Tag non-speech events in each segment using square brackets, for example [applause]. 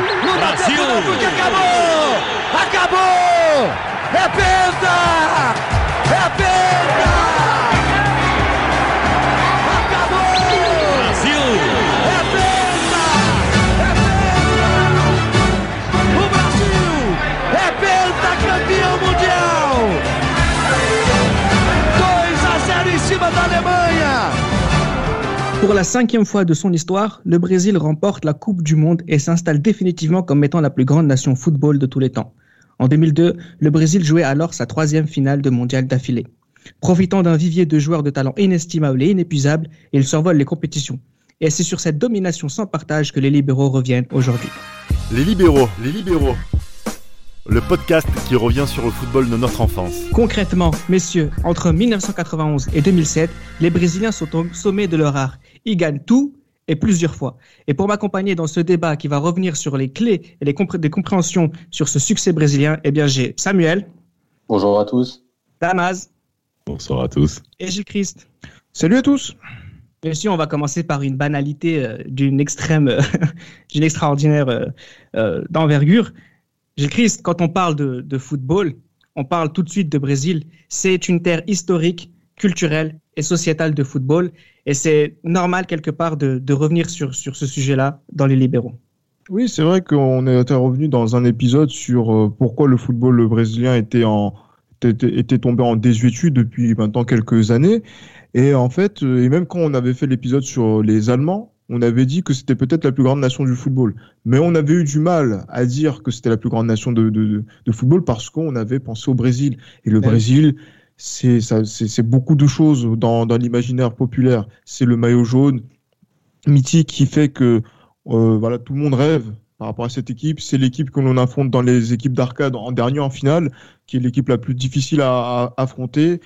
Brasil! no Brasil! Dá Brasil porque acabou! Acabou! É penta! É penta! É é é cima da Alemanha. Pour la cinquième fois de son histoire, le Brésil remporte la Coupe du Monde et s'installe définitivement comme étant la plus grande nation football de tous les temps. En 2002, le Brésil jouait alors sa troisième finale de mondial d'affilée. Profitant d'un vivier de joueurs de talent inestimable et inépuisable, il survole les compétitions. Et c'est sur cette domination sans partage que les libéraux reviennent aujourd'hui. Les libéraux, les libéraux. Le podcast qui revient sur le football de notre enfance. Concrètement, messieurs, entre 1991 et 2007, les Brésiliens sont au sommet de leur art. Ils gagnent tout et plusieurs fois. Et pour m'accompagner dans ce débat qui va revenir sur les clés et les compré- des compréhensions sur ce succès brésilien, eh bien j'ai Samuel, Bonjour à tous. Damas Bonsoir à tous. et Gilles Christ. Salut à tous. Messieurs, on va commencer par une banalité euh, d'une extrême, euh, [laughs] d'une extraordinaire euh, euh, d'envergure. Gilles Christ, quand on parle de, football, on parle tout de suite de Brésil. C'est une terre historique, culturelle et sociétale de football. Et c'est normal quelque part de, revenir sur, ce sujet-là dans les libéraux. Oui, c'est vrai qu'on est revenu dans un épisode sur euh, pourquoi le football brésilien était en était, était tombé en désuétude depuis maintenant quelques années. Et en fait, euh, et même quand on avait fait l'épisode sur les Allemands, on avait dit que c'était peut-être la plus grande nation du football. Mais on avait eu du mal à dire que c'était la plus grande nation de, de, de- football parce qu'on avait pensé au Brésil. Et le Ouais. Brésil, c'est beaucoup de choses dans, dans l'imaginaire populaire. C'est le maillot jaune mythique qui fait que euh, voilà, tout le monde rêve par rapport à cette équipe. C'est l'équipe que l'on affronte dans les équipes d'arcade en dernier en finale, qui est l'équipe la plus difficile à, à affronter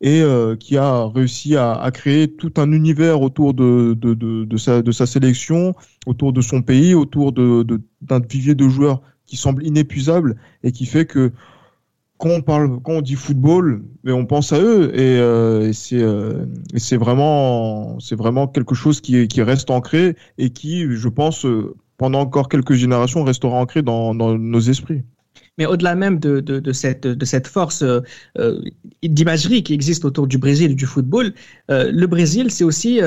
et euh, qui a réussi à, à créer tout un univers autour de, de, de, de sa, de sa sélection, autour de son pays, autour de, de, d'un vivier de joueurs qui semble inépuisable et qui fait que quand on parle, quand on dit football, mais on pense à eux et, euh, c'est euh, c'est vraiment c'est vraiment quelque chose qui qui reste ancré et qui, je pense, euh, pendant encore quelques générations, restera ancré dans, dans nos esprits. Mais au-delà même de, cette, force euh, euh, d'imagerie qui existe autour du Brésil et du football, euh, le Brésil, c'est aussi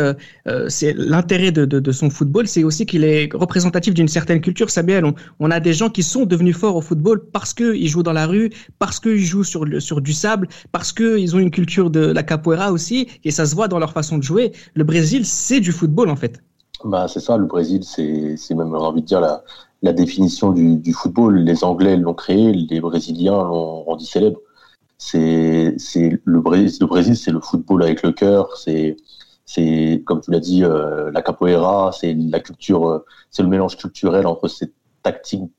l'intérêt de, son football, c'est aussi qu'il est représentatif d'une certaine culture. Samuel, on, a des gens qui sont devenus forts au football parce qu'ils jouent dans la rue, parce qu'ils jouent sur, du sable, parce qu'ils ont une culture de la capoeira aussi, et ça se voit dans leur façon de jouer. Le Brésil, c'est du football en fait. Bah, c'est ça, le Brésil, c'est même, j'ai envie de dire, la, la définition du, football. Les Anglais l'ont créé, les Brésiliens l'ont rendu célèbre. C'est le Brésil, c'est le football avec le cœur. C'est comme tu l'as dit, euh, la capoeira, c'est la culture, euh, c'est le mélange culturel entre cette tactique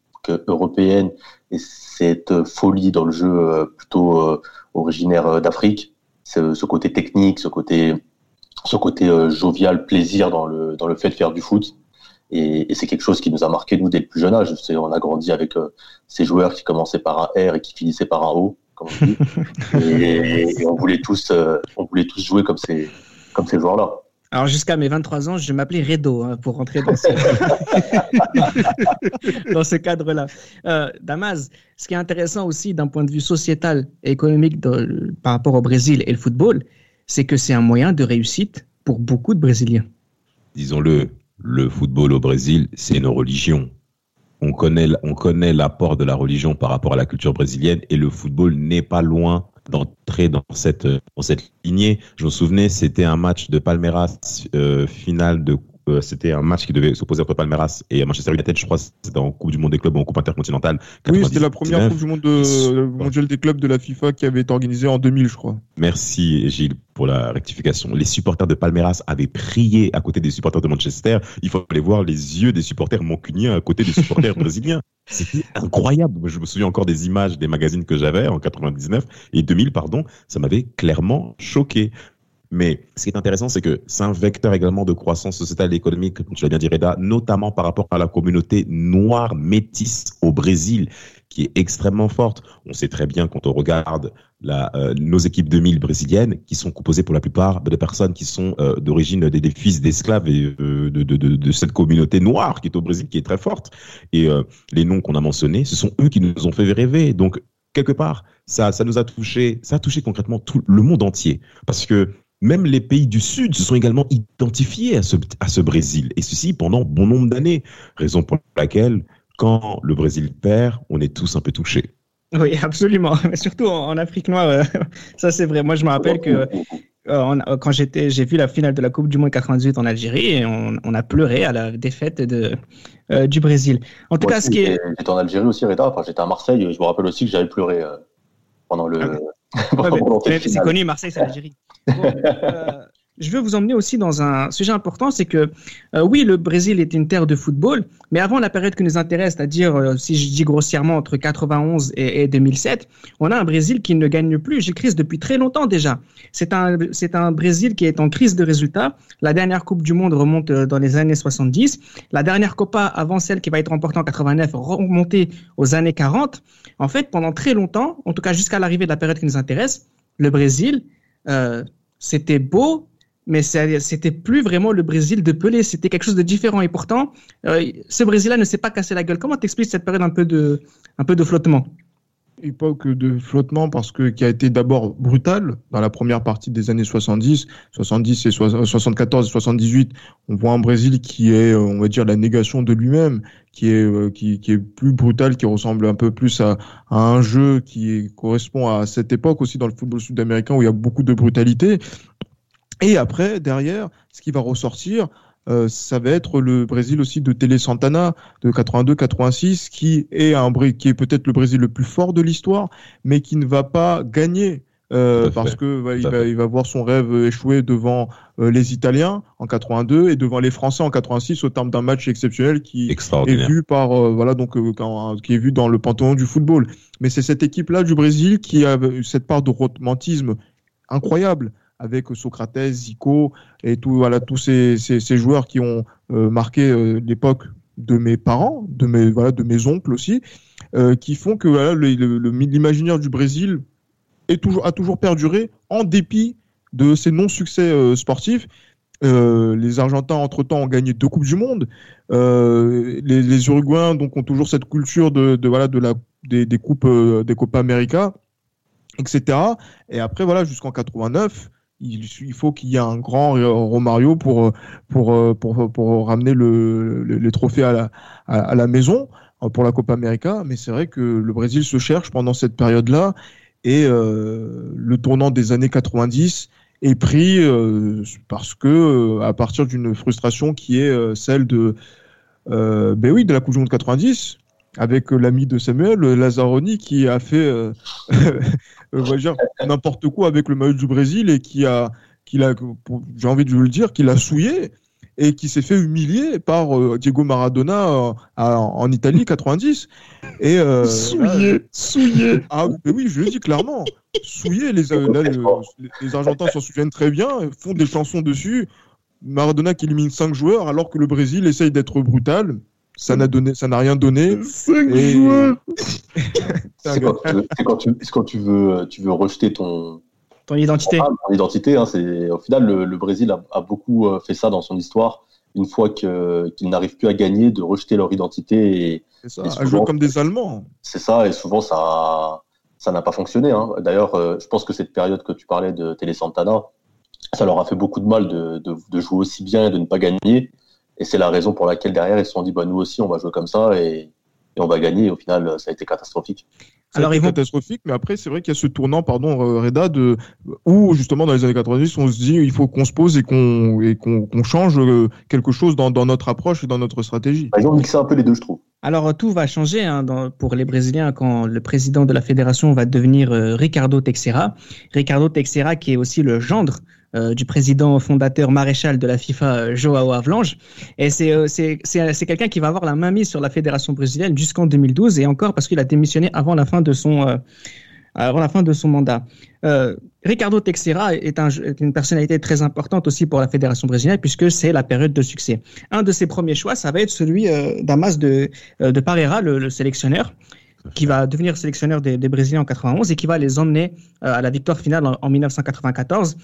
européenne et cette folie dans le jeu euh, plutôt euh, originaire euh, d'Afrique. Ce, ce côté technique, ce côté ce côté euh, jovial, plaisir dans le, dans le fait de faire du foot. Et, et c'est quelque chose qui nous a marqué, nous, dès le plus jeune âge. C'est- On a grandi avec euh, ces joueurs qui commençaient par un R et qui finissaient par un O, comme on dit. [laughs] et, et on, voulait tous, euh, on voulait tous jouer comme ces, comme ces joueurs-là. Alors jusqu'à mes 23 ans, je m'appelais Redo hein, pour rentrer dans ce, [laughs] dans ce cadre-là. Euh, Damas, ce qui est intéressant aussi d'un point de vue sociétal et économique de- par rapport au Brésil et le football, c'est que c'est un moyen de réussite pour beaucoup de Brésiliens. Disons-le, le football au Brésil, c'est une religion. On connaît, on connaît l'apport de la religion par rapport à la culture brésilienne et le football n'est pas loin d'entrer dans cette, dans cette lignée. Je me souvenais, c'était un match de Palmeiras, euh, finale de, euh, c'était un match qui devait s'opposer entre Palmeiras et Manchester United, je crois, c'était en Coupe du Monde des clubs ou en Coupe intercontinentale. Oui, c'était la première 99. Coupe du Monde de, des clubs de la FIFA qui avait été organisée en 2000, je crois. Merci Gilles pour la rectification. Les supporters de Palmeiras avaient prié à côté des supporters de Manchester. Il fallait voir les yeux des supporters mancuniens à côté des supporters [laughs] brésiliens. C'était incroyable. Je me souviens encore des images des magazines que j'avais en 99 et 2000, pardon. Ça m'avait clairement choqué. Mais ce qui est intéressant, c'est que c'est un vecteur également de croissance sociétale et économique, comme tu l'as bien dit, Reda, notamment par rapport à la communauté noire métisse au Brésil, qui est extrêmement forte. On sait très bien quand on regarde euh, nos équipes 2000 brésiliennes, qui sont composées pour la plupart de personnes qui sont euh, d'origine des, fils d'esclaves et euh, de, de, cette communauté noire qui est au Brésil, qui est très forte. Et les noms qu'on a mentionnés, ce sont eux qui nous ont fait rêver. Donc, quelque part, ça, ça nous a touché, ça a touché concrètement tout le monde entier. Parce que même les pays du Sud se sont également identifiés à ce, à ce Brésil, et ceci pendant bon nombre d'années, raison pour laquelle, quand le Brésil perd, on est tous un peu touchés. Oui, absolument. Mais [laughs] surtout en, Afrique noire, euh, [laughs] ça c'est vrai. Moi, je me rappelle que euh, quand j'étais, j'ai vu la finale de la Coupe du Monde 98 en Algérie et on, on a pleuré à la défaite de, euh, du Brésil. En tout cas, ce qui est. J'étais en Algérie aussi, Reda. Enfin, j'étais à Marseille. Je me rappelle aussi que j'avais pleuré pendant le. C'est connu, Marseille, c'est l'Algérie. Euh, je veux vous emmener aussi dans un sujet important, c'est que euh, oui, le Brésil est une terre de football, mais avant la période qui nous intéresse, c'est-à-dire, euh, si je dis grossièrement, entre 91 et, et, 2007, on a un Brésil qui ne gagne plus, j'ai crise depuis très longtemps déjà. C'est un, un Brésil qui est en crise de résultats. La dernière Coupe du Monde remonte dans les années 70. La dernière Copa, avant celle qui va être remportée en 89, remontée aux années 40. En fait, pendant très longtemps, en tout cas jusqu'à l'arrivée de la période qui nous intéresse, le Brésil euh, c'était beau, mais c'était plus vraiment le Brésil de Pelé, c'était quelque chose de différent. Et pourtant, euh, ce Brésil-là ne s'est pas cassé la gueule. Comment t'expliques cette période un peu de, flottement? Époque de flottement parce que qui a été d'abord brutale dans la première partie des années 70, 70 et 74 et 78. On voit un Brésil qui est, on va dire, la négation de lui-même, qui est euh, qui, est plus brutal, qui ressemble un peu plus à un jeu qui correspond à cette époque aussi dans le football sud-américain où il y a beaucoup de brutalité. Et après, derrière, ce qui va ressortir, euh, ça va être le Brésil aussi de Télé Santana de 82-86, qui est un qui est peut-être le Brésil le plus fort de l'histoire, mais qui ne va pas gagner. Euh, parce que il, va, il, va, voir son rêve échouer devant euh, les Italiens en 82 et devant les Français en 86 au terme d'un match exceptionnel qui est vu par voilà donc qui est vu dans le panthéon du football. Mais c'est cette équipe là du Brésil qui a cette part de romantisme incroyable avec Socrates, Zico et tout, voilà, tous ces, ces, joueurs qui ont euh, marqué euh, l'époque de mes parents, de mes, voilà, de mes oncles aussi, euh, qui font que voilà, l'imaginaire du Brésil est toujours, a toujours perduré en dépit de ses non-succès sportifs. les Argentins, entre-temps, ont gagné deux Coupes du Monde. Les, les, Uruguayens donc, ont toujours cette culture de voilà, de la, des, des Coupes des Copa América, etc. Et après, voilà, jusqu'en 89, il, faut qu'il y ait un grand Romario pour, pour, pour, pour ramener le, le, les trophées à la, à, la maison euh, pour la Copa América. Mais c'est vrai que le Brésil se cherche pendant cette période-là et euh, le tournant des années 90 est pris euh, parce que euh, à partir d'une frustration qui est euh, celle de ben oui de la Coupe du Monde 90 avec l'ami de Samuel, Lazzaroni, qui a fait euh, [laughs] euh n'importe quoi avec le maillot du Brésil et qui a, qui a j'ai envie de le dire, qui l'a souillé et qui s'est fait humilier par euh, Diego Maradona euh, en Italie 90. Et, souillé, souillé. Ah oui, je le dis clairement. Souillé, les, les Argentins s'en souviennent très bien, font des chansons dessus. Maradona qui élimine cinq joueurs alors que le Brésil essaye d'être brutal ça n'a donné, ça n'a rien donné. Et... [laughs] c'est quand, quand, tu, quand tu veux, tu veux rejeter ton ton identité. ton identité, hein, c'est au final le, Brésil a, a, beaucoup euh, fait ça dans son histoire. Une fois qu'ils n'arrivent plus à gagner, de rejeter leur identité et, ça, à jouer comme des Allemands. C'est ça, et souvent ça ça n'a pas fonctionné. Hein. D'ailleurs, euh, je pense que cette période que tu parlais de Télé Santana, ça leur a fait beaucoup de mal de, de, de jouer aussi bien et de ne pas gagner. Et c'est la raison pour laquelle derrière, ils se sont dit, bah, nous aussi, on va jouer comme ça et, et on va gagner. Et au final, ça a été catastrophique. Ça Alors, a été catastrophique, mais après, c'est vrai qu'il y a ce tournant, pardon, Reda, de, où justement dans les années 90, on se dit, il faut qu'on se pose et qu'on et qu'on change euh, quelque chose dans, dans, notre approche et dans notre stratégie. Bah, ils ont mixé un peu les deux, je trouve. Alors tout va changer hein, dans, pour les Brésiliens quand le président de la fédération va devenir euh, Ricardo Teixeira. Ricardo Teixeira qui est aussi le gendre euh, du président fondateur maréchal de la FIFA, euh, Joao Avlange. Et euh, c'est quelqu'un qui va avoir la main mise sur la fédération brésilienne jusqu'en 2012 et encore parce qu'il a démissionné avant la fin de son avant la fin de son mandat. Ricardo Texera est, un, une personnalité très importante aussi pour la fédération brésilienne puisque c'est la période de succès. Un de ses premiers choix, ça va être celui euh, d'Amas de, de Parera, le, sélectionneur qui va devenir sélectionneur des, Brésiliens en 91 et qui va les emmener à la victoire finale en, 1994.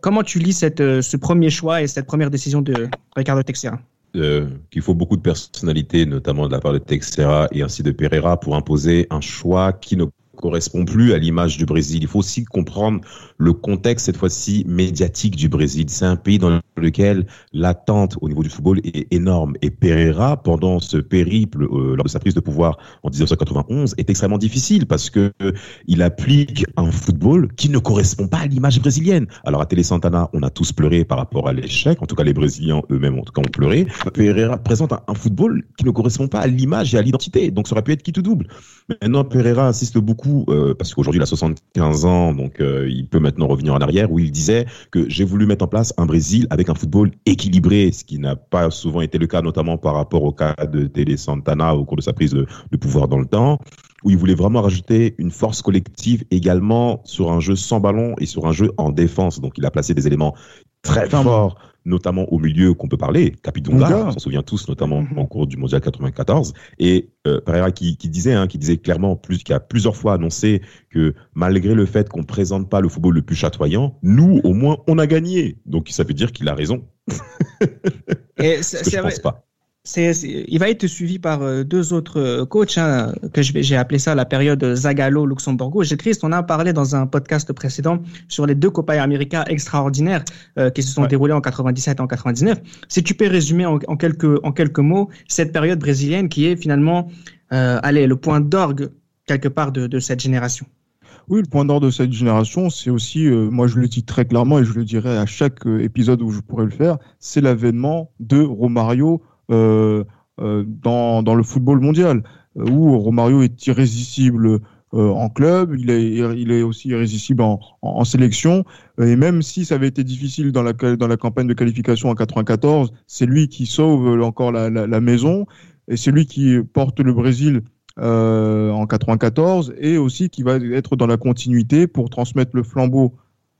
comment tu lis cette, ce premier choix et cette première décision de Ricardo Texera euh, qu'il faut beaucoup de personnalité, notamment de la part de Texera et ainsi de Pereira, pour imposer un choix qui ne correspond plus à l'image du Brésil. Il faut aussi comprendre le contexte, cette fois-ci, médiatique du Brésil. C'est un pays dans lequel l'attente au niveau du football est énorme. Et Pereira, pendant ce périple, euh, lors de sa prise de pouvoir en 1991, est extrêmement difficile parce que euh, il applique un football qui ne correspond pas à l'image brésilienne. Alors à Télé Santana, on a tous pleuré par rapport à l'échec. En tout cas, les Brésiliens eux-mêmes, en tout cas, ont pleuré. Pereira présente un, football qui ne correspond pas à l'image et à l'identité. Donc ça aurait pu être qui tout double. Maintenant, Pereira insiste beaucoup euh, parce qu'aujourd'hui il a 75 ans, donc il peut maintenant revenir en arrière, où il disait que j'ai voulu mettre en place un Brésil avec un football équilibré, ce qui n'a pas souvent été le cas, notamment par rapport au cas de Télé Santana au cours de sa prise de, pouvoir dans le temps où il voulait vraiment rajouter une force collective également sur un jeu sans ballon et sur un jeu en défense. Donc il a placé des éléments très forts notamment au milieu qu'on peut parler, Capidonga, on s'en souvient tous, notamment en mhm. cours du Mondial 94, et euh, Pereira qui, disait, hein, qui disait clairement, plus, qui a plusieurs fois annoncé que malgré le fait qu'on présente pas le football le plus chatoyant, nous, au moins, on a gagné. Donc ça veut dire qu'il a raison. Et [laughs] je pense pas il va être suivi par euh, deux autres euh, coachs, hein, que j'ai appelé ça la période Zagallo-Luxembourgo. J'ai triste, on a parlé dans un podcast précédent sur les deux Copa América extraordinaires euh, qui se sont déroulés en 97 et en 99. Si tu peux résumer en, quelques, en quelques mots cette période brésilienne qui est finalement allez, le point d'orgue quelque part de, de, cette génération. Oui, le point d'orgue de cette génération, c'est aussi, moi je le dis très clairement et je le dirai à chaque épisode où je pourrais le faire, c'est l'avènement de Romario dans, dans, le football mondial, euh, où Romario est irrésistible en club, il est, aussi irrésistible en, sélection. Et même si ça avait été difficile dans la, campagne de qualification en 94, c'est lui qui sauve encore la, maison et c'est lui qui porte le Brésil euh, en 94 et aussi qui va être dans la continuité pour transmettre le flambeau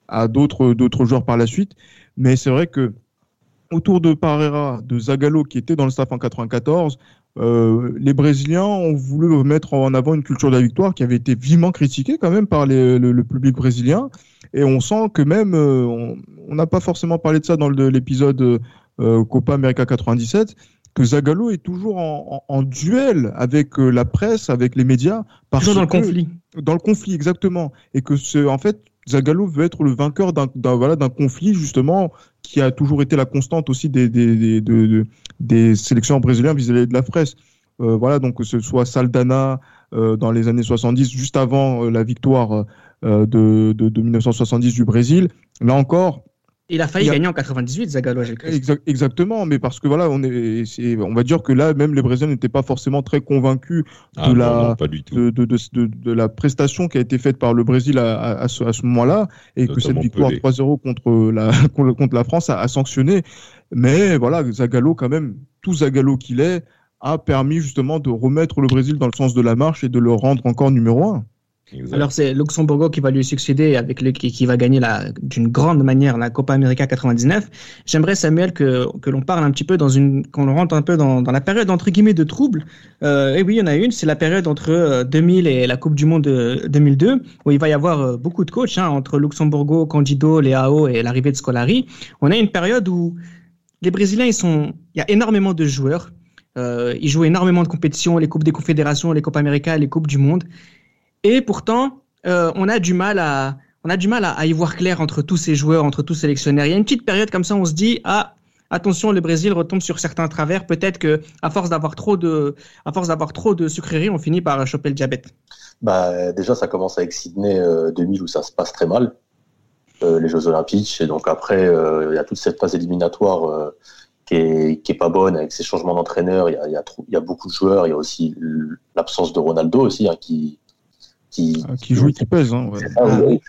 à d'autres joueurs par la suite. Mais c'est vrai que autour de Parera, de Zagallo qui était dans le staff en 94, euh, les Brésiliens ont voulu mettre en avant une culture de la victoire qui avait été vivement critiquée quand même par le, public brésilien. Et on sent que même, euh, on n'a pas forcément parlé de ça dans l'épisode euh, Copa América 97, que Zagallo est toujours en, duel avec la presse, avec les médias. Toujours dans le conflit. Dans le conflit, exactement. Et que, ce, en fait, Zagallo veut être le vainqueur d'un voilà, conflit justement qui a toujours été la constante aussi des, des, des, des sélections brésiliens vis-à-vis de la presse. Euh, voilà, donc que ce soit Saldana euh, dans les années 70, juste avant euh, la victoire de, de, de, 1970 du Brésil. Là encore, il a failli gagner en 98, Zagallo. exactement, mais parce que voilà, on est, on va dire que là, même les Brésiliens n'étaient pas forcément très convaincus ah de la, de, de, de, la prestation qui a été faite par le Brésil à, à, ce, à ce moment-là, et que cette victoire 3-0 contre la, [laughs] contre la France a, a, sanctionné. Mais voilà, Zagallo, quand même, tout Zagallo qu'il est, a permis justement de remettre le Brésil dans le sens de la marche et de le rendre encore numéro un. Alors c'est Luxembourg qui va lui succéder avec le qui, va gagner d'une grande manière la Copa América 99. J'aimerais Samuel que que l'on parle un petit peu dans une qu'on rentre un peu dans, dans la période entre guillemets de trouble. Euh, et oui, il y en a une, c'est la période entre 2000 euh, et la Coupe du Monde de 2002 où il va y avoir euh, beaucoup de coachs hein, entre Luxembourg, Candido, Leao et l'arrivée de Scolari. On a une période où les Brésiliens ils sont il y a énormément de joueurs. Euh, ils jouent énormément de compétitions, les coupes des confédérations, les coupes américaines, les coupes du monde. Et pourtant, euh, on a du mal à, on a du mal à, y voir clair entre tous ces joueurs, entre tous ces sélectionnaires. Il y a une petite période comme ça, on se dit ah attention, le Brésil retombe sur certains travers. Peut-être que à force d'avoir trop de, à force d'avoir trop de sucreries, on finit par choper le diabète. Bah déjà, ça commence avec Sydney 2000 euh, où ça se passe très mal, euh, les Jeux Olympiques. Et donc après, il y a toute cette phase éliminatoire qui est, qui est pas bonne avec ces changements d'entraîneur. Il y a, y, a beaucoup de joueurs. Il y a aussi l'absence de Ronaldo aussi hein, qui qui, ah, qui joue, qui pèse. Hein,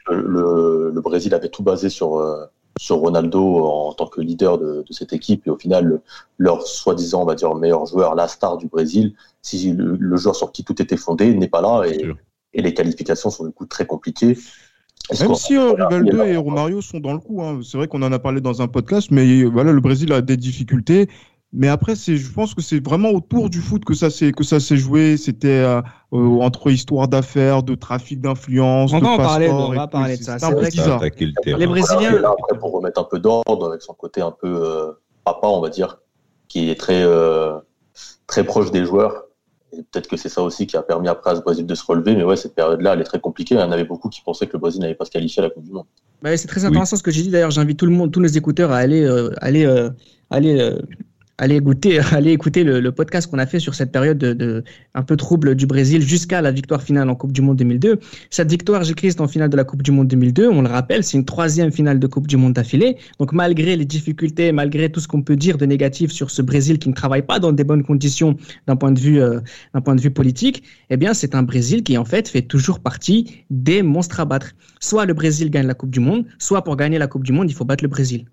le, le, Brésil avait tout basé sur, euh, sur Ronaldo en tant que leader de, de cette équipe et au final, leur soi-disant, on va dire, meilleur joueur, la star du Brésil, si le, joueur sur qui tout était fondé n'est pas là et, et les qualifications sont du coup très compliquées. Même si euh, Rivaldo et Romario sont dans le coup, hein. c'est vrai qu'on en a parlé dans un podcast, mais voilà, le Brésil a des difficultés. Mais après, je pense que c'est vraiment autour du foot que ça s'est que ça s'est joué. C'était euh, euh, entre histoire d'affaires, de trafic d'influence. On de va parler, on va de ça. C'est C'est un peu vrai que- bizarre. Attaquer le terrain. Les Brésiliens- Et là, après, pour remettre un peu d'ordre avec son côté un peu euh, papa, on va dire, qui est très euh, très proche des joueurs. Et peut-être que c'est ça aussi qui a permis après à ce Brésil de se relever. Mais ouais, cette période-là, elle est très compliquée. Il y en avait beaucoup qui pensaient que le Brésil n'allait pas se qualifier à la Coupe du Monde. Bah, c'est très intéressant ce que j'ai dit. D'ailleurs, j'invite tout le monde, tous nos écouteurs à aller, euh, aller, euh, aller, [laughs] aller écouter, aller écouter le, podcast qu'on a fait sur cette période de, de- un peu trouble du Brésil jusqu'à la victoire finale en Coupe du Monde 2002. Cette victoire, Christ, en finale de la Coupe du Monde 2002, on le rappelle, c'est une troisième finale de Coupe du Monde d'affilée. Donc, malgré les difficultés, malgré tout ce qu'on peut dire de négatif sur ce Brésil qui ne travaille pas dans des bonnes conditions d'un point de vue, euh, d'un point de vue politique, eh bien, c'est un Brésil qui, en fait, fait toujours partie des monstres à battre. Soit le Brésil gagne la Coupe du Monde, soit pour gagner la Coupe du Monde, il faut battre le Brésil.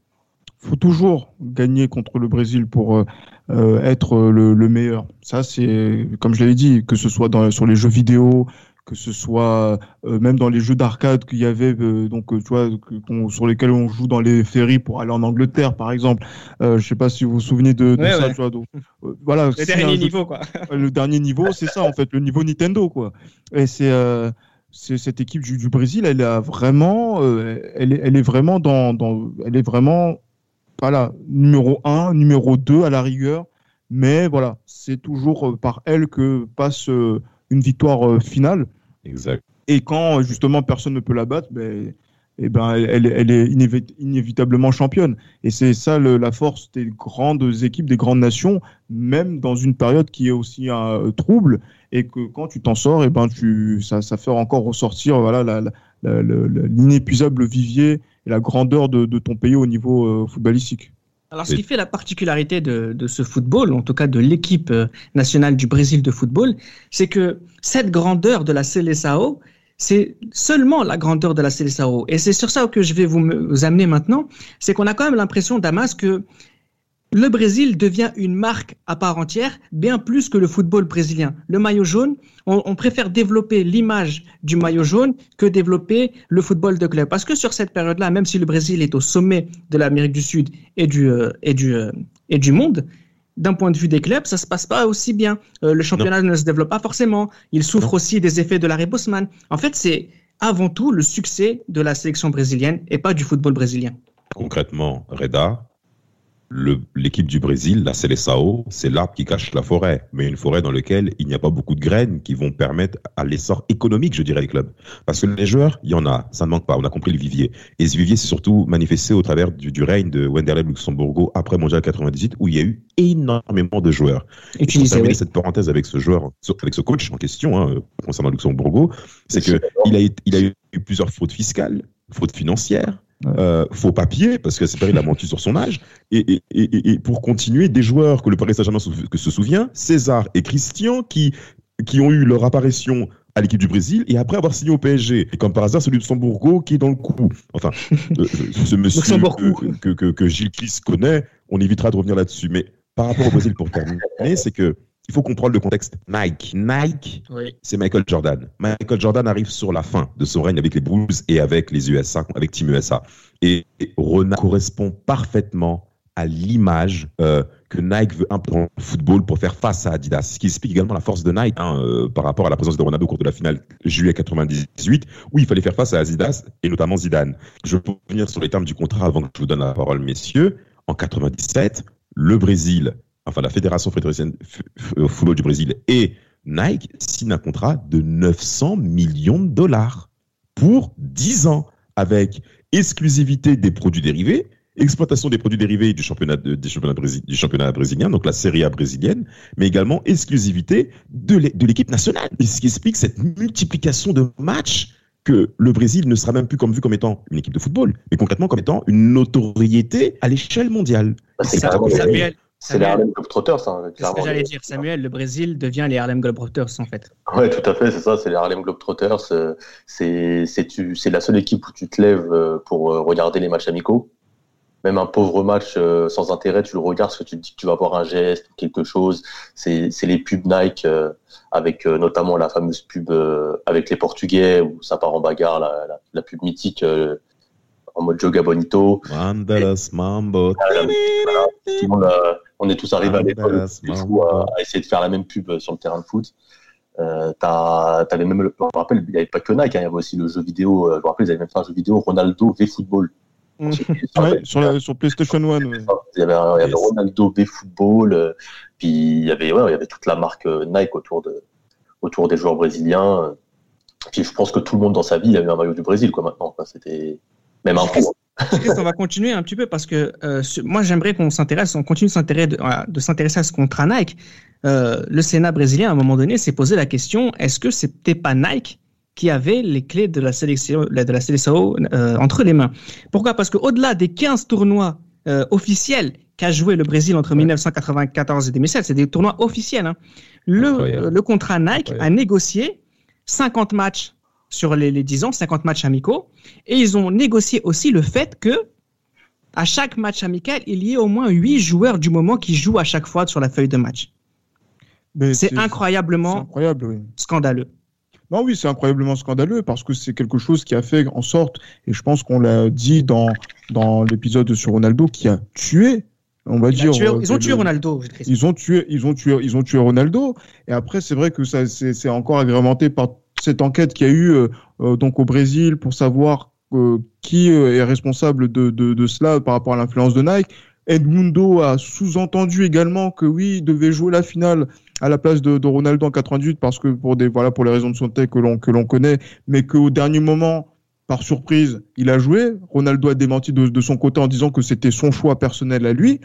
Faut toujours gagner contre le Brésil pour euh, euh, être euh, le, le meilleur. Ça, c'est comme je l'avais dit, que ce soit dans, sur les jeux vidéo, que ce soit euh, même dans les jeux d'arcade qu'il y avait, euh, donc tu vois, que- sur lesquels on joue dans les ferries pour aller en Angleterre, par exemple. Je sais pas si vous vous souvenez de, de Ouais, ça. ouais. Tu vois, donc, voilà. Le dernier jeu- niveau, quoi. [laughs] le dernier niveau, c'est ça en fait, le niveau Nintendo quoi. Et c'est cette équipe du, du Brésil, elle a vraiment, elle, est, elle est vraiment dans, dans, elle est vraiment, voilà, numéro 1, numéro 2 à la rigueur, mais voilà, c'est toujours euh, par elle que passe euh, une victoire euh, finale. Exact. Et quand justement personne ne peut la battre, ben, eh ben, elle, elle- est inévi- inévitablement championne. Et c'est ça le- la force des grandes équipes, des grandes nations, même dans une période qui est aussi euh, trouble. Et que quand tu t'en sors, eh ben, tu, ça, ça fait encore ressortir voilà, la- la- la- la- la- l'inépuisable vivier et la grandeur de, de ton pays au niveau euh, footballistique. Alors, ce qui fait la particularité de, de ce football, en tout cas de l'équipe euh, nationale du Brésil de football, c'est que cette grandeur de la Seleção, c'est seulement la grandeur de la Seleção. Et c'est sur ça que je vais vous amener maintenant. C'est qu'on a quand même l'impression, Damas, que le Brésil devient une marque à part entière, bien plus que le football brésilien. Le maillot jaune, on, on préfère développer l'image du maillot jaune que développer le football de club. Parce que sur cette période-là, même si le Brésil est au sommet de l'Amérique du Sud et du, euh, et du, euh, et du monde, d'un point de vue des clubs, ça se passe pas aussi bien. Euh, le championnat ne se développe pas forcément. Il souffre Non. aussi des effets de l'arrêt Bosman. En fait, c'est avant tout le succès de la sélection brésilienne et pas du football brésilien. Concrètement, Reda, l'équipe du Brésil, la Seleção, c'est l'arbre qui cache la forêt, mais une forêt dans laquelle il n'y a pas beaucoup de graines qui vont permettre à l'essor économique, je dirais, des clubs. Parce que les joueurs, il y en a, ça ne manque pas, on a compris le vivier. Et ce vivier s'est surtout manifesté au travers du, du règne de Wenderlei Luxembourgo après Mondial 98, où il y a eu énormément de joueurs. Et Utilisé, terminer oui. cette parenthèse avec ce joueur, avec ce coach en question, hein, concernant Luxembourgo, c'est que D'accord. il a, il a eu plusieurs fraudes fiscales, fraudes financières. Euh, faux papiers, parce que c'est vrai, il a menti sur son âge. Et, et, et, et pour continuer, des joueurs que le Paris Saint-Germain se, que se souvient, César et Christian, qui, qui ont eu leur apparition à l'équipe du Brésil et après avoir signé au PSG. Et comme par hasard, celui de Luxembourgo qui est dans le coup. Enfin, [laughs] euh, ce monsieur que, que, que, que Gilles Christ connaît, on évitera de revenir là-dessus. Mais par rapport au Brésil, pour terminer, c'est que il faut comprendre le contexte. Nike, Nike, Oui. c'est Michael Jordan. Michael Jordan arrive sur la fin de son règne avec les Bulls et avec les USA, avec Team USA. Et Ronald correspond parfaitement à l'image euh, que Nike veut implanter dans le football pour faire face à Adidas. Ce qui explique également la force de Nike hein, euh, par rapport à la présence de Ronaldo au cours de la finale juillet 98, où il fallait faire face à Adidas et notamment Zidane. Je peux revenir sur les termes du contrat avant que je vous donne la parole, messieurs. En 97, le Brésil, enfin la Fédération fédérationnelle f- f- football du Brésil et Nike signent un contrat de 900 millions de dollars pour 10 ans avec exclusivité des produits dérivés, exploitation des produits dérivés du championnat, de- du championnat, brésil- du championnat brésilien, donc la Serie A brésilienne, mais également exclusivité de l'é- de l'équipe nationale. Et ce qui explique cette multiplication de matchs que le Brésil ne sera même plus comme vu comme étant une équipe de football, mais concrètement comme étant une notoriété à l'échelle mondiale. Bah, c'est Ça, Samuel, c'est les. Harlem Globetrotters, hein, c'est ce que j'allais dire, Samuel, le Brésil devient les Harlem Globetrotters en fait. Ouais, tout à fait, c'est ça, c'est les Harlem Globetrotters. euh, C'est c'est tu- c'est la seule équipe où tu te lèves euh, pour euh, regarder les matchs amicaux. même un pauvre match sans intérêt, tu le regardes parce que tu te dis que tu vas voir un geste, quelque chose. C'est les pubs Nike avec notamment la fameuse pub avec les Portugais où ça part en bagarre, la, la, pub mythique en mode Joga Bonito. Mambo. On est tous arrivés à l'époque à, essayer de faire la même pub sur le terrain de foot. Euh, t'avais même, je me rappelle, il n'y avait pas que Nike, hein, il y avait aussi le jeu vidéo. je me rappelle, ils avaient même fait un jeu vidéo Ronaldo V Football. Mm. sur, sur, PlayStation 1. Il y avait, Ronaldo B Football, euh, puis il y avait, ouais, il y avait toute la marque euh, Nike autour, de, autour des joueurs brésiliens. Puis je pense que tout le monde dans sa vie avait un maillot du Brésil, quoi, maintenant. C'était même un on va continuer un petit peu parce que euh, moi j'aimerais qu'on s'intéresse, on continue de s'intéresser, de, de s'intéresser à ce contrat Nike. le Sénat brésilien à un moment donné s'est posé la question est-ce que c'était pas Nike qui avait les clés de la sélection, de la euh, entre les mains? Pourquoi? Parce qu'au-delà des 15 tournois euh, officiels qu'a joué le Brésil entre 1994 et 2007, c'est des tournois officiels. Hein. Le, le, contrat Nike a négocié 50 matchs sur les, les 10 ans, 50 matchs amicaux, et ils ont négocié aussi le fait que à chaque match amical, il y ait au moins 8 joueurs du moment qui jouent à chaque fois sur la feuille de match. C'est incroyablement incroyable, oui. scandaleux. Non, oui, c'est incroyablement scandaleux parce que c'est quelque chose qui a fait en sorte, et je pense qu'on l'a dit dans, dans l'épisode sur Ronaldo, qui a tué on va dire. Euh, ils ont tué Ronaldo. Ils ont tué, ils ont tué, ils ont tué Ronaldo. Et après, c'est vrai que ça, c'est encore agrémenté par cette enquête qu'il y a eu euh, euh, donc au Brésil pour savoir qui est responsable de, de, cela par rapport à l'influence de Nike. Edmundo a sous-entendu également que oui, il devait jouer la finale à la place de, Ronaldo en 98 parce que pour des voilà pour les raisons de santé que l'on que l'on connaît, mais qu'au dernier moment, par surprise, il a joué. Ronaldo a démenti de, de son côté en disant que c'était son choix personnel à lui.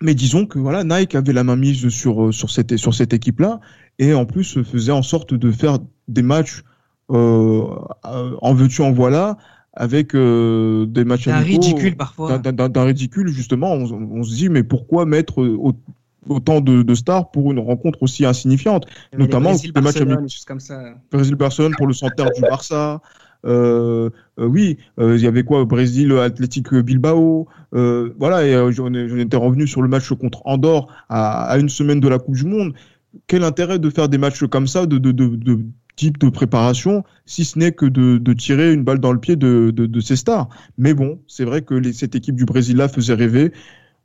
Mais disons que voilà, Nike avait la main mise sur sur cette sur cette équipe-là et en plus faisait en sorte de faire des matchs euh, en veux-tu en voilà avec euh, des matchs d'un ridicule parfois d'un ridicule justement on, on, se dit mais pourquoi mettre autant de, stars pour une rencontre aussi insignifiante, notamment le match avec Brésil-Barcelone pour le centre du Barça. Euh, euh, oui, euh, il y avait quoi Brésil, Athletic Bilbao. voilà, et j'en étais revenu sur le match contre Andorre à, une semaine de la Coupe du Monde. Quel intérêt de faire des matchs comme ça, de, type de préparation, si ce n'est que de, tirer une balle dans le pied de, ces stars? Mais bon, c'est vrai que cette équipe du Brésil-là faisait rêver.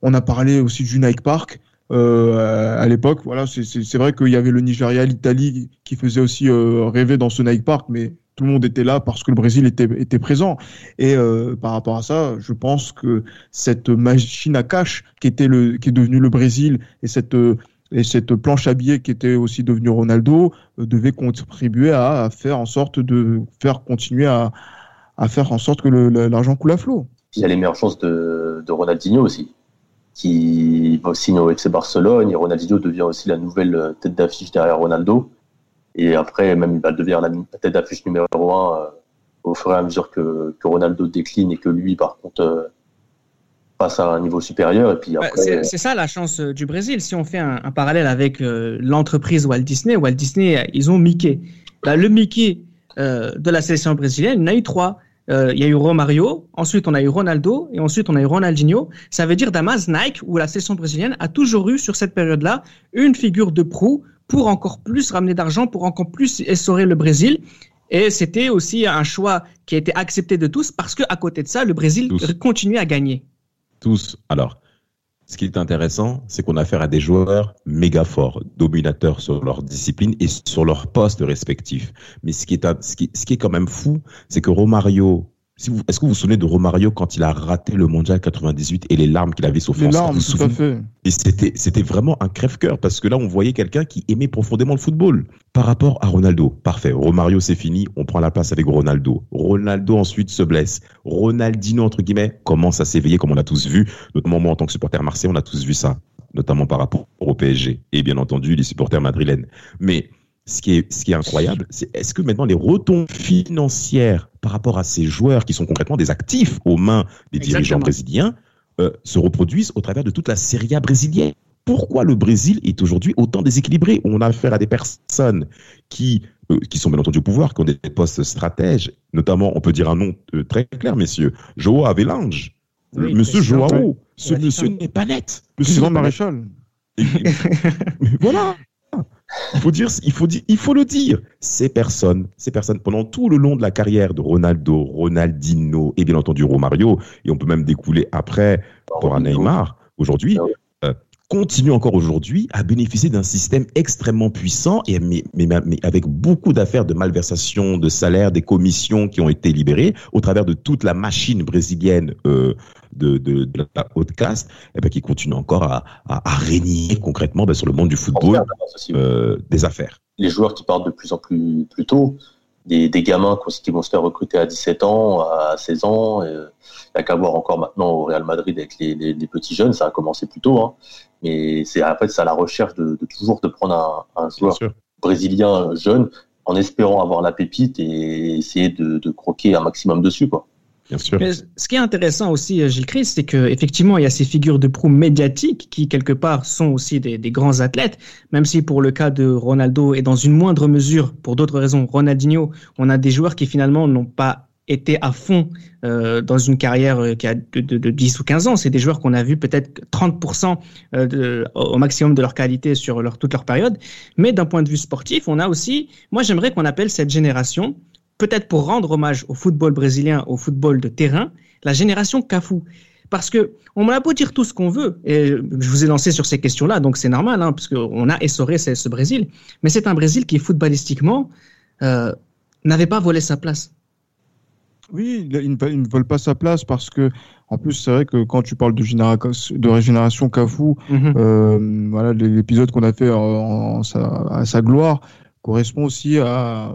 On a parlé aussi du Nike Park. Euh, à l'époque. Voilà, c'est vrai qu'il y avait le Nigeria, l'Italie qui faisait aussi euh, rêver dans ce Nike Park, mais tout le monde était là parce que le Brésil était, était présent. Et euh, par rapport à ça, je pense que cette machine à cash qui était le, qui est devenue le Brésil et cette et cette planche à billets qui était aussi devenue Ronaldo devait contribuer à, faire en sorte de faire continuer à, faire en sorte que l'argent coule à flot. Il y a les meilleures chances de, de Ronaldinho aussi qui va signer au FC Barcelone. Et Ronaldinho devient aussi la nouvelle euh, tête d'affiche derrière Ronaldo. Et après, même, il va devenir la tête d'affiche numéro un euh, au fur et à mesure que, que, Ronaldo décline et que lui, par contre, euh, passe à un niveau supérieur. Et puis après... c'est ça la chance du Brésil. Si on fait un, parallèle avec l'entreprise Walt Disney, Walt Disney, ils ont Mickey. Bah, le Mickey de la sélection brésilienne, il y en a eu trois. Euh, il y a eu Romario, ensuite on a eu Ronaldo et ensuite on a eu Ronaldinho. Ça veut dire Damas Nike où la sélection brésilienne a toujours eu sur cette période-là une figure de proue pour encore plus ramener d'argent, pour encore plus essorer le Brésil. Et c'était aussi un choix qui a été accepté de tous parce qu'à côté de ça, le Brésil continuait à gagner. Tous. Alors, ce qui est intéressant, c'est qu'on a affaire à des joueurs méga forts, dominateurs sur leur discipline et sur leur poste respectif. Mais ce qui est, ce qui, ce qui est quand même fou, c'est que Romario, est-ce que vous vous souvenez de Romario quand il a raté le mondial 98 et les larmes qu'il avait sur Les larmes, tout à fait. Et c'était, c'était vraiment un crève-cœur parce que là, on voyait quelqu'un qui aimait profondément le football. Par rapport à Ronaldo, parfait. Romario, c'est fini. On prend la place avec Ronaldo. Ronaldo ensuite se blesse. Ronaldinho, entre guillemets, commence à s'éveiller comme on a tous vu. Notamment moi, en tant que supporter marseillais, on a tous vu ça. Notamment par rapport au PSG. Et bien entendu, les supporters madrilènes. Mais, ce qui est, ce qui est incroyable, c'est est-ce que maintenant les retombées financières par rapport à ces joueurs qui sont concrètement des actifs aux mains des dirigeants brésiliens euh, se reproduisent au travers de toute la Serie A brésilienne? Pourquoi le Brésil est aujourd'hui autant déséquilibré? On a affaire à des personnes qui, euh, qui sont bien entendu au pouvoir, qui ont des postes stratèges, notamment, on peut dire un nom euh, très clair, messieurs, Joao Avelange. monsieur Joao, ce monsieur n'est pas net. Monsieur Maréchal. voilà. Il faut dire, il faut dire, il faut le dire. Ces personnes, ces personnes, pendant tout le long de la carrière de Ronaldo, Ronaldinho et bien entendu Romario, et on peut même découler après pour un Neymar, aujourd'hui, continuent encore aujourd'hui à bénéficier d'un système extrêmement puissant et mais, mais, mais avec beaucoup d'affaires de malversation de salaires, des commissions qui ont été libérées au travers de toute la machine brésilienne euh, de, de, de, la haute caste, et eh ben, qui continue encore à, à, à régner concrètement ben, sur le monde du football euh, des affaires. Les joueurs qui partent de plus en plus, plus tôt, des, des gamins qui vont se faire recruter à 17 ans, à 16 ans. Il n'y a qu'à voir encore maintenant au Real Madrid avec les, les, les, petits jeunes, ça a commencé plus tôt. Hein. Mais c'est en fait c'est à la recherche de, de, toujours de prendre un, un joueur brésilien jeune en espérant avoir la pépite et essayer de, de croquer un maximum dessus. Quoi. Bien sûr. Ce qui est intéressant aussi, euh, Gilles Christ, c'est qu'effectivement, il y a ces figures de proue médiatiques qui, quelque part, sont aussi des, grands athlètes, même si pour le cas de Ronaldo et dans une moindre mesure, pour d'autres raisons, Ronaldinho, on a des joueurs qui finalement n'ont pas été à fond euh, dans une carrière euh, qui a de, de, de 10 ou 15 ans. C'est des joueurs qu'on a vu peut-être 30% euh, de, au maximum de leur qualité sur toute leur période. Mais d'un point de vue sportif, on a aussi, moi j'aimerais qu'on appelle cette génération peut-être pour rendre hommage au football brésilien, au football de terrain, la génération Cafu. Parce que on a beau dire tout ce qu'on veut, et je vous ai lancé sur ces questions-là, donc c'est normal, hein, parce qu'on a essoré ce, ce, Brésil, mais c'est un Brésil qui, footballistiquement, euh, n'avait pas volé sa place. Oui, ils ne veulent pas sa place parce que, en plus, c'est vrai que quand tu parles de, généra de régénération Cafu, mm -hmm. euh, voilà, l'épisode qu'on a fait en, en sa, à sa gloire, correspond aussi à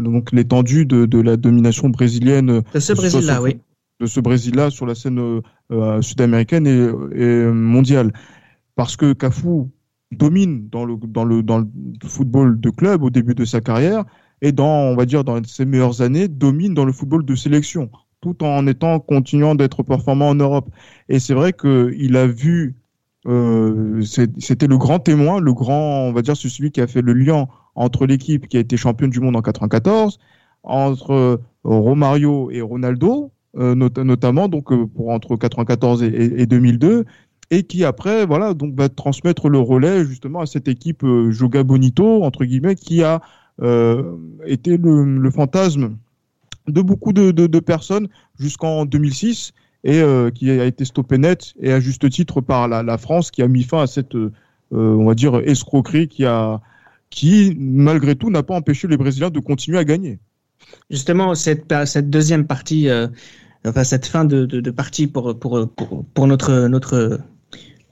donc l'étendue de, de, la domination brésilienne de ce Brésil-là, oui. De ce Brésil-là sur la scène euh, sud-américaine et, et, mondiale, parce que Cafu domine dans le dans le dans le football de club au début de sa carrière et dans on va dire dans ses meilleures années domine dans le football de sélection tout en étant continuant d'être performant en Europe et c'est vrai que il a vu euh, c'était le grand témoin, le grand, on va dire, celui qui a fait le lien entre l'équipe qui a été championne du monde en 94, entre euh, Romario et Ronaldo, euh, not notamment donc euh, pour entre 94 et, et, 2002, et qui après voilà donc va transmettre le relais justement à cette équipe euh, Joga Bonito entre guillemets qui a été le, fantasme de beaucoup de, personnes jusqu'en 2006 et qui a été stoppé net et à juste titre par la, la France qui a mis fin à cette on va dire escroquerie qui a qui malgré tout n'a pas empêché les Brésiliens de continuer à gagner. Justement cette deuxième partie euh, enfin cette fin de, de, de partie pour, pour pour pour notre notre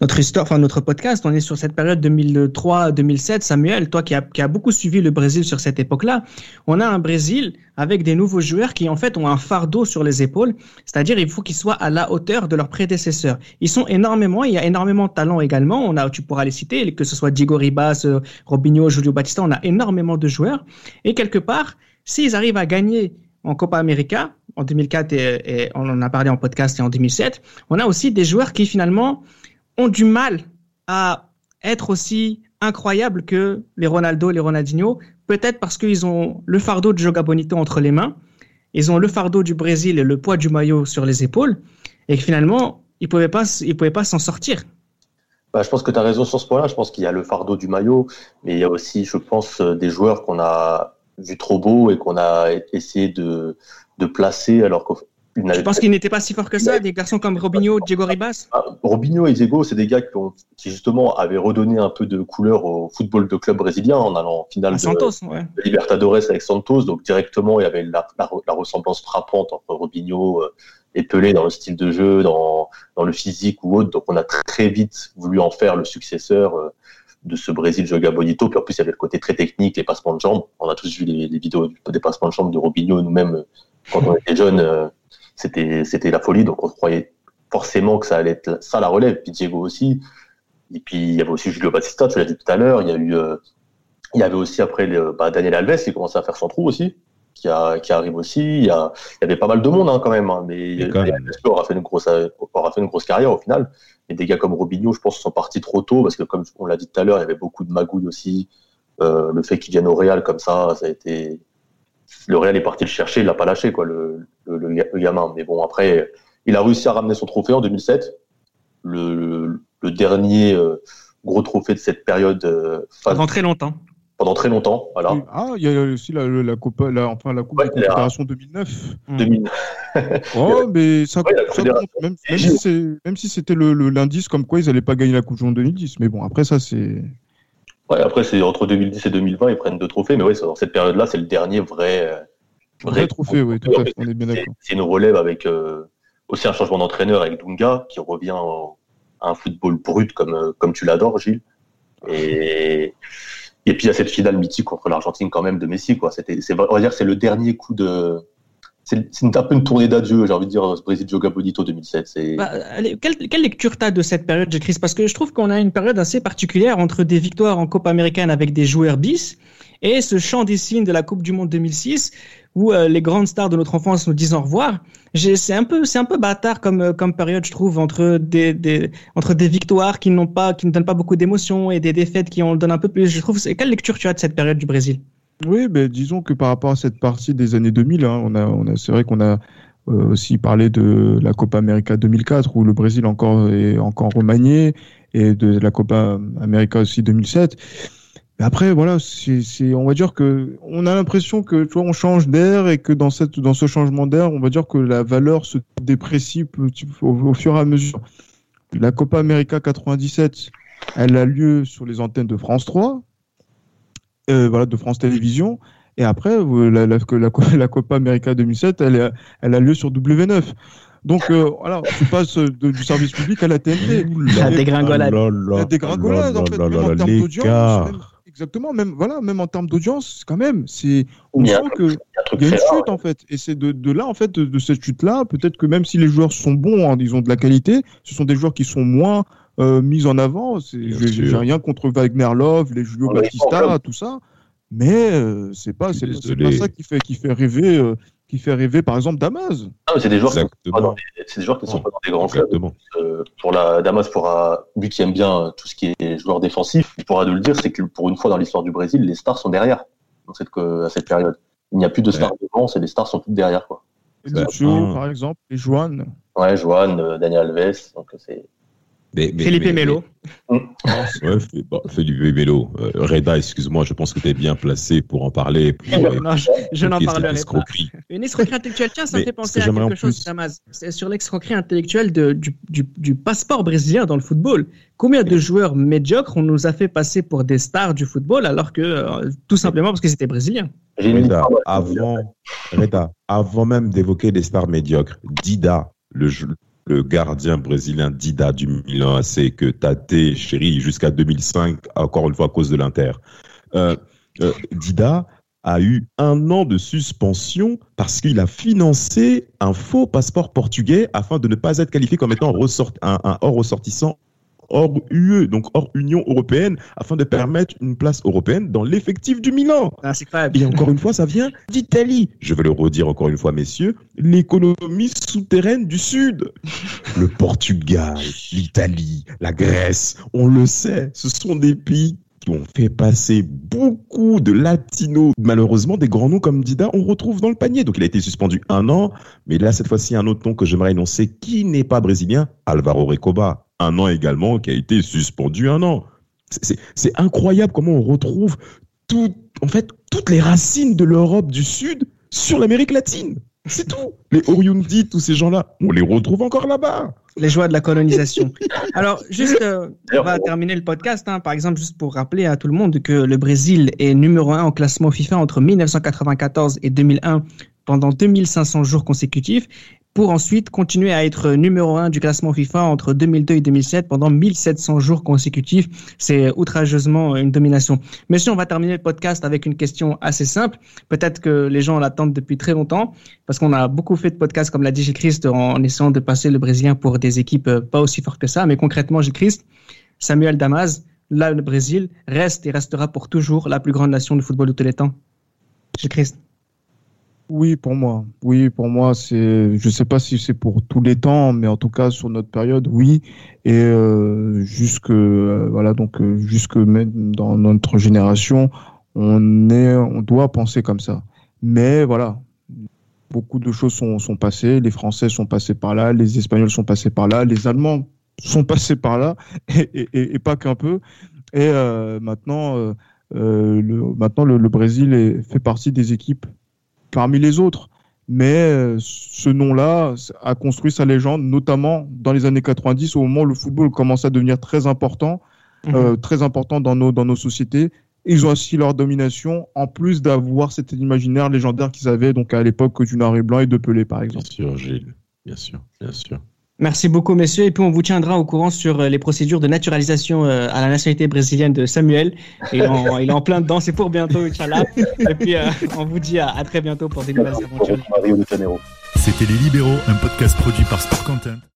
notre histoire, enfin notre podcast, on est sur cette période 2003-2007. Samuel, toi qui as qui a beaucoup suivi le Brésil sur cette époque-là, on a un Brésil avec des nouveaux joueurs qui en fait ont un fardeau sur les épaules, c'est-à-dire il faut qu'ils soient à la hauteur de leurs prédécesseurs. Ils sont énormément, il y a énormément de talents également. On a, tu pourras les citer, que ce soit Diego Ribas, Robinho, Julio Batista, on a énormément de joueurs. Et quelque part, s'ils arrivent à gagner en Copa América en 2004 et, et on en a parlé en podcast et en 2007, on a aussi des joueurs qui finalement ont du mal à être aussi incroyables que les Ronaldo, les Ronaldinho, peut-être parce qu'ils ont le fardeau de Joga Bonito entre les mains, ils ont le fardeau du Brésil et le poids du maillot sur les épaules, et que finalement, ils ne pouvaient pas, s'en sortir. Bah, je pense que tu as raison sur ce point-là. Je pense qu'il y a le fardeau du maillot, mais il y a aussi, je pense, des joueurs qu'on a vus trop beaux et qu'on a essayé de, de placer alors qu'au je pense qu'il n'était pas si fort que ça, des garçons comme Robinho, Diego Ribas. Ah, Robinho et Diego, c'est des gars qui, ont, qui, justement avaient redonné un peu de couleur au football de club brésilien en allant en finale de, ouais. de, Libertadores avec Santos. Donc directement, il y avait la, la, la ressemblance frappante entre Robinho euh, et Pelé dans le style de jeu, dans, dans le physique ou autre. Donc on a très, vite voulu en faire le successeur euh, de ce Brésil Joga Bonito. Puis en plus, il y avait le côté très technique, les passements de jambes. On a tous vu les, les vidéos des passements de jambes de Robinho nous-mêmes quand on était jeunes. C'était c'était la folie. Donc on croyait forcément que ça allait être ça la relève. Puis Diego aussi. Et puis il y avait aussi Julio Batista, tu l'as dit tout à l'heure. Il y a eu euh, il y avait aussi après bah, Daniel Alves qui commençait à faire son trou aussi, qui, a, qui arrive aussi. Il y, a, il y avait pas mal de monde hein, quand même, hein, mais il aura fait une grosse aura fait une grosse carrière au final. Et des gars comme Robinho, je pense, sont partis trop tôt parce que comme on l'a dit tout à l'heure, il y avait beaucoup de magouilles aussi. Euh, le fait qu'il vienne au Real comme ça, ça a été le Real est parti le chercher, il l'a pas lâché quoi, le, le, le, gamin. Mais bon après, Il a réussi à ramener son trophée en 2007, le, le dernier gros trophée de cette période. Pendant très longtemps pendant très longtemps. Voilà. Ah, il y a aussi la, la, Coupe, la, enfin, la coupe de Confédération 2009. 2009. [laughs] oh, mais ça, ça compte, même, même, si c'était le, l'indice comme quoi ils n'allaient pas gagner la Coupe du Monde 2010. Mais bon, après ça, c'est. Ouais, après, c'est entre 2010 et 2020, ils prennent deux trophées. Mais oui, dans cette période-là, c'est le dernier vrai. Vrai, trophée, oui, tout à fait, on est bien d'accord. C'est une relève avec euh, aussi un changement d'entraîneur avec Dunga, qui revient à un football brut comme, euh, comme tu l'adores, Gilles. Et et puis il y a cette finale mythique contre l'Argentine quand même de Messi. Quoi. C'était, c'est, on va dire c'est le dernier coup de. C'est, un peu une tournée d'adieu, j'ai envie de dire, ce Brésil Joga Bonito 2007. C'est... Bah, quelle, quelle, lecture tu as de cette période, Chris? Parce que je trouve qu'on a une période assez particulière entre des victoires en Coupe américaine avec des joueurs bis et ce chant des signes de la Coupe du Monde 2006 où euh, les grandes stars de notre enfance nous disent au revoir. C'est un peu, un peu bâtard comme euh, comme période, je trouve, entre des, des entre des victoires qui n'ont pas, qui ne donnent pas beaucoup d'émotions et des défaites qui en donnent un peu plus. Je trouve. Quelle lecture tu as de cette période du Brésil? Oui, ben disons que par rapport à cette partie des années 2000, hein, on a, on a, c'est vrai qu'on a euh, aussi parlé de la Copa América 2004 où le Brésil encore est encore remanié et de la Copa América aussi 2007 après, voilà, c'est, on va dire que on a l'impression que tu on change d'air et que dans cette, dans ce changement d'air, on va dire que la valeur se déprécie au, fur et à mesure. La Copa América 97, elle a lieu sur les antennes de France 3, euh, voilà, de France Télévisions. Et après, la, la, la, [laughs] la Copa América 2007, elle, est, elle a lieu sur W9. Donc euh, voilà, tu passes du service public à la TNT. La dégringolade. La dégringolade, en fait, même en termes d'audience. Exactement, même voilà, même en termes d'audience, quand même, c'est on sent que il y a une chute en fait, et c'est de, de, là en fait de, cette chute là, peut-être que même si les joueurs sont bons, hein, ils ont de la qualité, ce sont des joueurs qui sont moins euh, mis en avant. J'ai rien contre Wagner Love, les Julio Batista, tout ça, mais euh, c'est pas c'est pas ça qui fait qui fait rêver euh, qui fait rêver par exemple Damas. Ah, c'est des joueurs qui sont des joueurs qui sont pas dans des grands clubs. Euh, pour la Damas pourra lui qui aime bien tout ce qui est joueur défensif, il pourra de le dire, c'est que pour une fois dans l'histoire du Brésil, les stars sont derrière dans cette à cette période. Il n'y a plus de stars devant, c'est les stars sont toutes derrière quoi. par exemple, et Joan. Ouais, Joan, euh, Daniel Alves, donc c'est Philippe Melo. ouais, Philippe Melo. Euh, Reda, excuse-moi, je pense que tu es bien placé pour en parler. non, je, n'en parlerai pas. Une escroquerie intellectuelle, tiens, ça me fait penser à quelque chose, Damas. C'est sur l'escroquerie intellectuelle du, du, du, passeport brésilien dans le football. Combien de joueurs médiocres on nous a fait passer pour des stars du football alors que, euh, tout simplement parce qu'ils étaient brésiliens Reda, avant, Reda, avant même d'évoquer des stars médiocres, Dida, le, le gardien brésilien Dida du Milan AC que Tate chéri jusqu'à 2005, encore une fois à cause de l'Inter. Euh, euh, Dida a eu un an de suspension parce qu'il a financé un faux passeport portugais afin de ne pas être qualifié comme étant un, hors ressortissant hors UE, donc hors Union européenne, afin de permettre une place européenne dans l'effectif du Milan. Ah, Et encore une fois, ça vient d'Italie. Je vais le redire encore une fois, messieurs, l'économie souterraine du Sud. Le Portugal, l'Italie, la Grèce, on le sait, ce sont des pays qui ont fait passer beaucoup de latinos. Malheureusement, des grands noms comme Dida, on retrouve dans le panier. Donc, il a été suspendu un an. Mais là, cette fois-ci, un autre nom que j'aimerais énoncer qui n'est pas brésilien, Alvaro Recoba un an également, qui a été suspendu un an. C'est incroyable comment on retrouve en fait, toutes les racines de l'Europe du Sud sur l'Amérique latine. C'est tout. Les Oriundi, tous ces gens-là, on les retrouve encore là-bas. Les joies de la colonisation. Alors, juste, euh, on va terminer le podcast. Hein, par exemple, juste pour rappeler à tout le monde que le Brésil est numéro un en classement FIFA entre 1994 et 2001 pendant 2500 jours consécutifs pour ensuite continuer à être numéro un du classement FIFA entre 2002 et 2007 pendant 1700 jours consécutifs. C'est outrageusement une domination. Monsieur, on va terminer le podcast avec une question assez simple. Peut-être que les gens l'attendent depuis très longtemps parce qu'on a beaucoup fait de podcasts comme l'a dit Gilles Christ en essayant de passer le Brésilien pour des équipes euh, pas aussi fortes que ça. Mais concrètement, Gilles Christ, Samuel Damas, là, le Brésil reste et restera pour toujours la plus grande nation de football de tous les temps. Gilles Christ. Oui, pour moi. Oui, pour moi, c'est. Je sais pas si c'est pour tous les temps, mais en tout cas sur notre période, oui. Et euh, jusque euh, voilà, donc euh, jusque même dans notre génération, on est, on doit penser comme ça. Mais voilà, beaucoup de choses sont, passées. Les Français sont passés par là, les Espagnols sont passés par là, les Allemands sont passés par là, [laughs] et, pas qu'un peu. Et maintenant, le, maintenant le, Brésil est, fait partie des équipes parmi les autres. Mais euh, ce nom-là a construit sa légende, notamment dans les années 90, au moment où le football commence à devenir très important, mmh. euh, très important dans nos, dans nos sociétés. Ils ont aussi leur domination, en plus d'avoir cet imaginaire légendaire qu'ils avaient donc à l'époque du Noir et Blanc et de Pelé, par exemple. Bien sûr, Gilles. Bien sûr, bien sûr. Merci beaucoup, messieurs. Et puis, on vous tiendra au courant sur euh, les procédures de naturalisation euh, à la nationalité brésilienne de Samuel. Et il est en, il est en plein dedans. C'est pour bientôt, Inch'Allah. Et puis, euh, on vous dit à, à, très bientôt pour des nouvelles aventures. C'était Les Libéraux, un podcast produit par Sport Content.